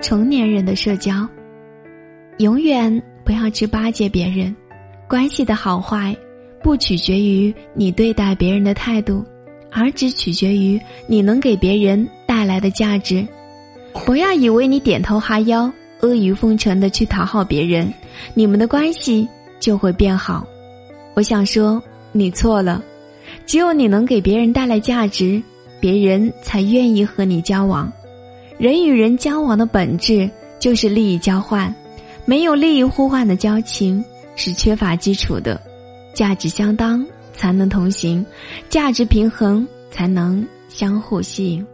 成年人的社交。永远不要去巴结别人，关系的好坏，不取决于你对待别人的态度，而只取决于你能给别人带来的价值。不要以为你点头哈腰、阿谀奉承的去讨好别人，你们的关系就会变好。我想说，你错了。只有你能给别人带来价值，别人才愿意和你交往。人与人交往的本质就是利益交换。没有利益互换的交情是缺乏基础的，价值相当才能同行，价值平衡才能相互吸引。